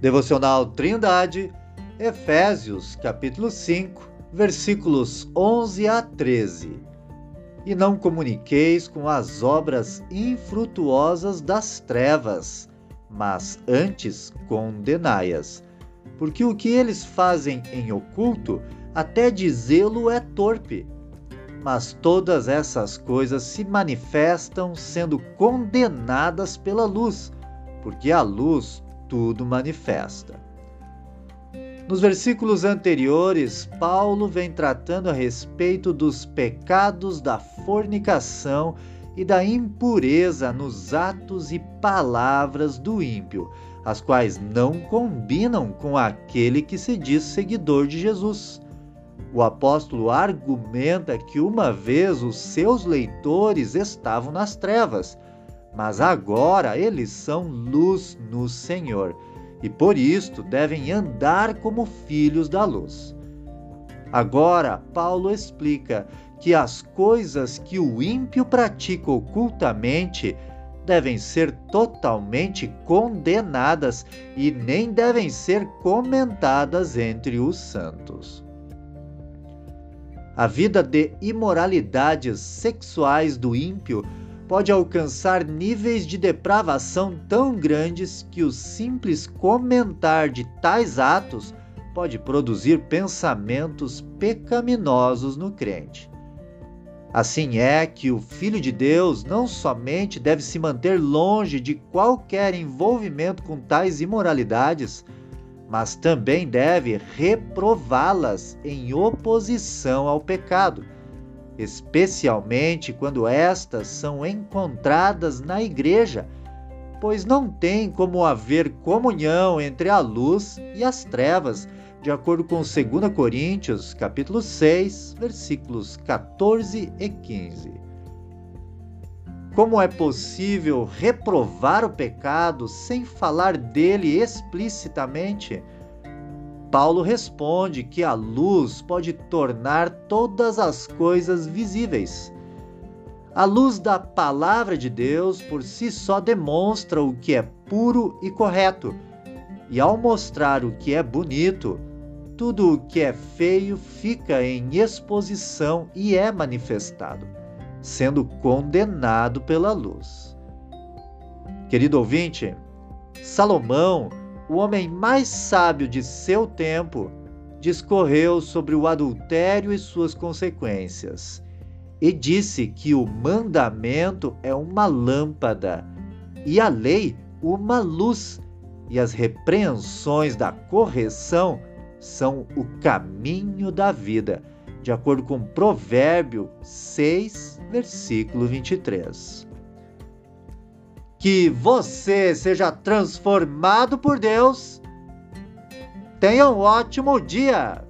Devocional Trindade, Efésios, capítulo 5, versículos 11 a 13. E não comuniqueis com as obras infrutuosas das trevas, mas antes condenai-as. Porque o que eles fazem em oculto, até dizê-lo é torpe. Mas todas essas coisas se manifestam sendo condenadas pela luz, porque a luz tudo manifesta. Nos versículos anteriores, Paulo vem tratando a respeito dos pecados da fornicação e da impureza nos atos e palavras do ímpio, as quais não combinam com aquele que se diz seguidor de Jesus. O apóstolo argumenta que uma vez os seus leitores estavam nas trevas mas agora eles são luz no Senhor e por isto devem andar como filhos da luz. Agora, Paulo explica que as coisas que o ímpio pratica ocultamente devem ser totalmente condenadas e nem devem ser comentadas entre os santos. A vida de imoralidades sexuais do ímpio pode alcançar níveis de depravação tão grandes que o simples comentar de tais atos pode produzir pensamentos pecaminosos no crente. Assim é que o Filho de Deus não somente deve se manter longe de qualquer envolvimento com tais imoralidades, mas também deve reprová-las em oposição ao pecado especialmente quando estas são encontradas na igreja, pois não tem como haver comunhão entre a luz e as trevas, de acordo com 2 Coríntios, capítulo 6, versículos 14 e 15. Como é possível reprovar o pecado sem falar dele explicitamente? Paulo responde que a luz pode tornar todas as coisas visíveis. A luz da palavra de Deus por si só demonstra o que é puro e correto, e ao mostrar o que é bonito, tudo o que é feio fica em exposição e é manifestado, sendo condenado pela luz. Querido ouvinte, Salomão o homem mais sábio de seu tempo, discorreu sobre o adultério e suas consequências, e disse que o mandamento é uma lâmpada e a lei uma luz, e as repreensões da correção são o caminho da vida, de acordo com Provérbio 6, versículo 23. Que você seja transformado por Deus. Tenha um ótimo dia!